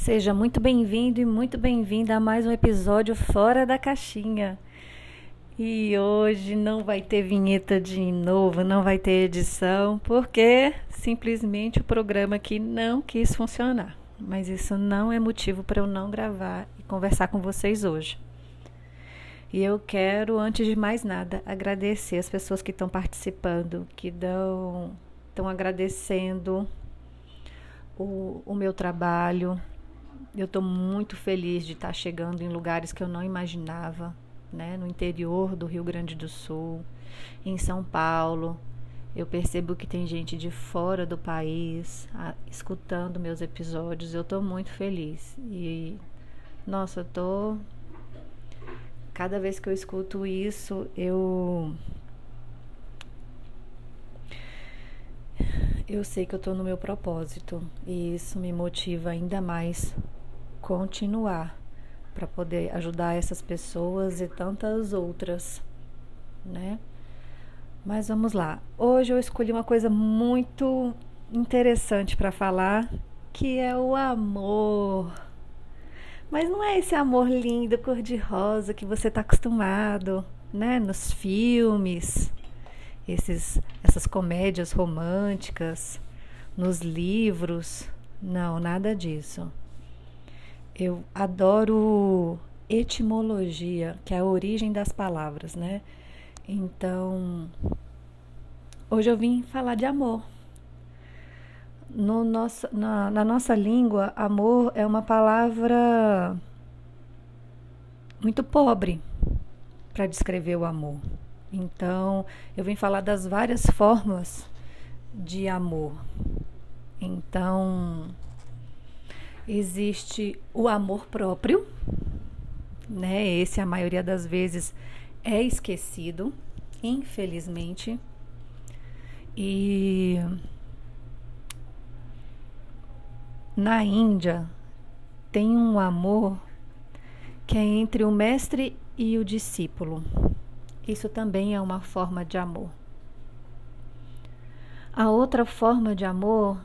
Seja muito bem-vindo e muito bem-vinda a mais um episódio Fora da Caixinha. E hoje não vai ter vinheta de novo, não vai ter edição, porque simplesmente o programa aqui não quis funcionar. Mas isso não é motivo para eu não gravar e conversar com vocês hoje. E eu quero, antes de mais nada, agradecer as pessoas que estão participando, que estão agradecendo o, o meu trabalho. Eu estou muito feliz de estar chegando em lugares que eu não imaginava, né? No interior do Rio Grande do Sul, em São Paulo. Eu percebo que tem gente de fora do país a, escutando meus episódios. Eu estou muito feliz. E, nossa, eu tô. Cada vez que eu escuto isso, eu eu sei que eu estou no meu propósito e isso me motiva ainda mais continuar para poder ajudar essas pessoas e tantas outras, né? Mas vamos lá. Hoje eu escolhi uma coisa muito interessante para falar, que é o amor. Mas não é esse amor lindo, cor-de-rosa que você está acostumado, né, nos filmes, esses, essas comédias românticas, nos livros. Não, nada disso. Eu adoro etimologia, que é a origem das palavras, né? Então, hoje eu vim falar de amor. No nosso, na, na nossa língua, amor é uma palavra muito pobre para descrever o amor. Então, eu vim falar das várias formas de amor. Então, existe o amor próprio, né? Esse a maioria das vezes é esquecido, infelizmente. E na Índia tem um amor que é entre o mestre e o discípulo. Isso também é uma forma de amor. A outra forma de amor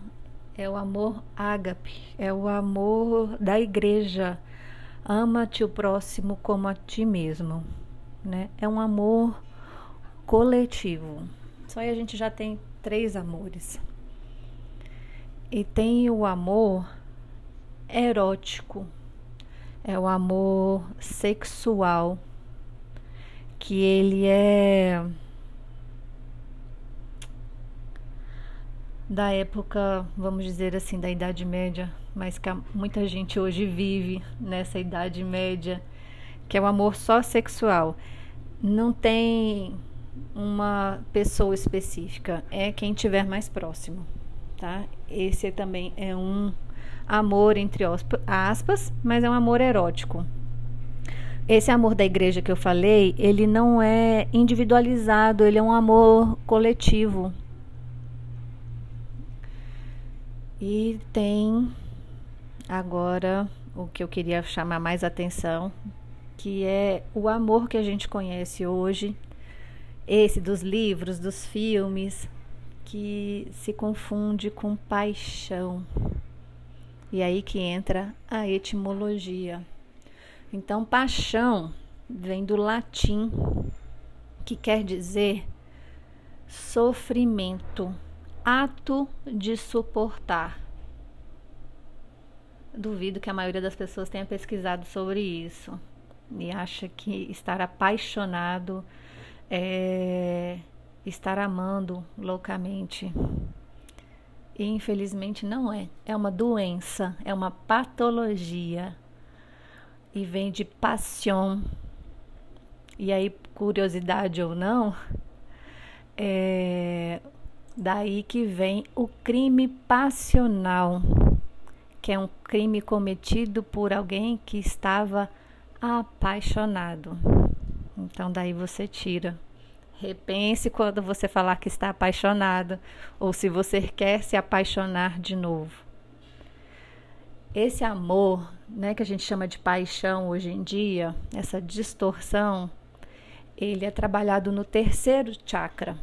é o amor ágape, é o amor da igreja. Ama-te o próximo como a ti mesmo, né? É um amor coletivo. Só aí a gente já tem três amores. E tem o amor erótico, é o amor sexual que ele é da época, vamos dizer assim, da Idade Média, mas que muita gente hoje vive nessa Idade Média, que é o amor só sexual. Não tem uma pessoa específica, é quem tiver mais próximo, tá? Esse também é um amor entre aspas, mas é um amor erótico. Esse amor da igreja que eu falei, ele não é individualizado, ele é um amor coletivo. E tem agora o que eu queria chamar mais atenção, que é o amor que a gente conhece hoje, esse dos livros, dos filmes, que se confunde com paixão. E aí que entra a etimologia. Então, paixão vem do latim, que quer dizer sofrimento, ato de suportar. Duvido que a maioria das pessoas tenha pesquisado sobre isso e acha que estar apaixonado é estar amando loucamente. E infelizmente não é. É uma doença, é uma patologia e vem de passion. E aí, curiosidade ou não, é daí que vem o crime passional, que é um crime cometido por alguém que estava apaixonado. Então, daí você tira. Repense quando você falar que está apaixonado ou se você quer se apaixonar de novo. Esse amor, né, que a gente chama de paixão hoje em dia, essa distorção, ele é trabalhado no terceiro chakra.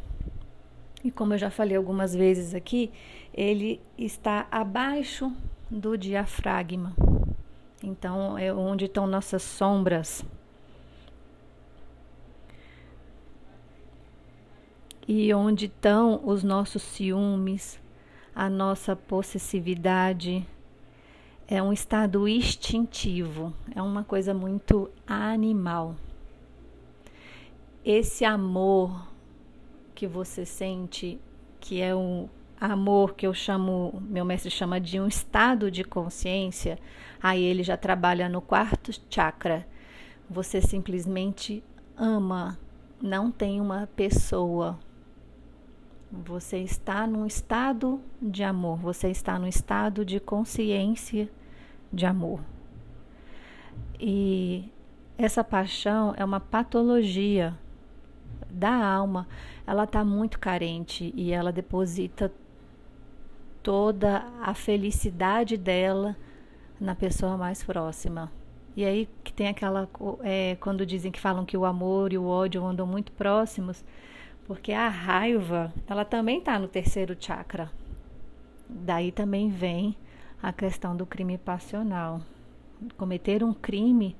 E como eu já falei algumas vezes aqui, ele está abaixo do diafragma. Então, é onde estão nossas sombras. E onde estão os nossos ciúmes, a nossa possessividade. É um estado instintivo, é uma coisa muito animal. Esse amor que você sente, que é um amor que eu chamo, meu mestre chama de um estado de consciência, aí ele já trabalha no quarto chakra. Você simplesmente ama, não tem uma pessoa. Você está num estado de amor, você está num estado de consciência de amor. E essa paixão é uma patologia da alma. Ela está muito carente e ela deposita toda a felicidade dela na pessoa mais próxima. E aí que tem aquela é, quando dizem que falam que o amor e o ódio andam muito próximos, porque a raiva ela também está no terceiro chakra. Daí também vem a questão do crime passional. Cometer um crime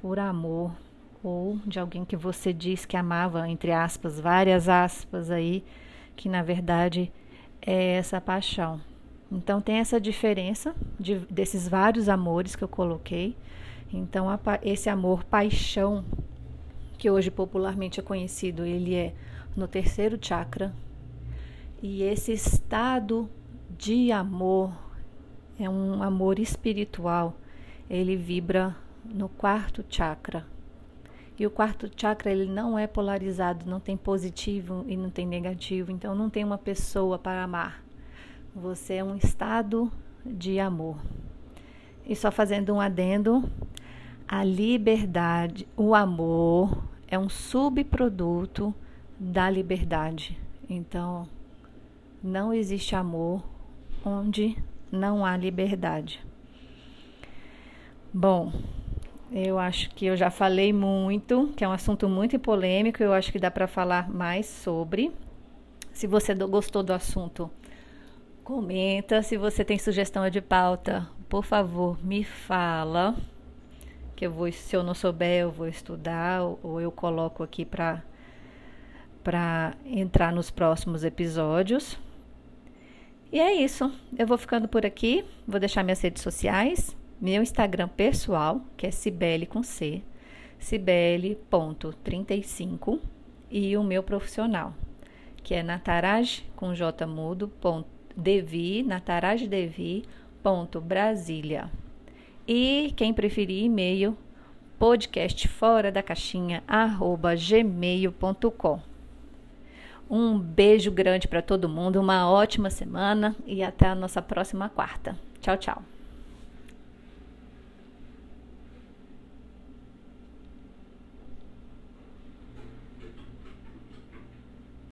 por amor ou de alguém que você diz que amava, entre aspas, várias aspas aí, que na verdade é essa paixão. Então tem essa diferença de, desses vários amores que eu coloquei. Então a, esse amor paixão que hoje popularmente é conhecido, ele é no terceiro chakra. E esse estado de amor é um amor espiritual. Ele vibra no quarto chakra. E o quarto chakra ele não é polarizado, não tem positivo e não tem negativo, então não tem uma pessoa para amar. Você é um estado de amor. E só fazendo um adendo, a liberdade, o amor é um subproduto da liberdade. Então, não existe amor onde não há liberdade. Bom, eu acho que eu já falei muito, que é um assunto muito polêmico, eu acho que dá para falar mais sobre. Se você gostou do assunto, comenta. Se você tem sugestão de pauta, por favor, me fala. Que eu vou, se eu não souber, eu vou estudar ou eu coloco aqui para para entrar nos próximos episódios. E é isso. Eu vou ficando por aqui. Vou deixar minhas redes sociais meu Instagram pessoal, que é Cibele com C, cibele.35 e o meu profissional, que é nataraj com J mudo, ponto, devi, natarajdevi, ponto, Brasília. E quem preferir e-mail, podcast fora da caixinha, arroba gmail.com. Um beijo grande para todo mundo, uma ótima semana e até a nossa próxima quarta. Tchau, tchau.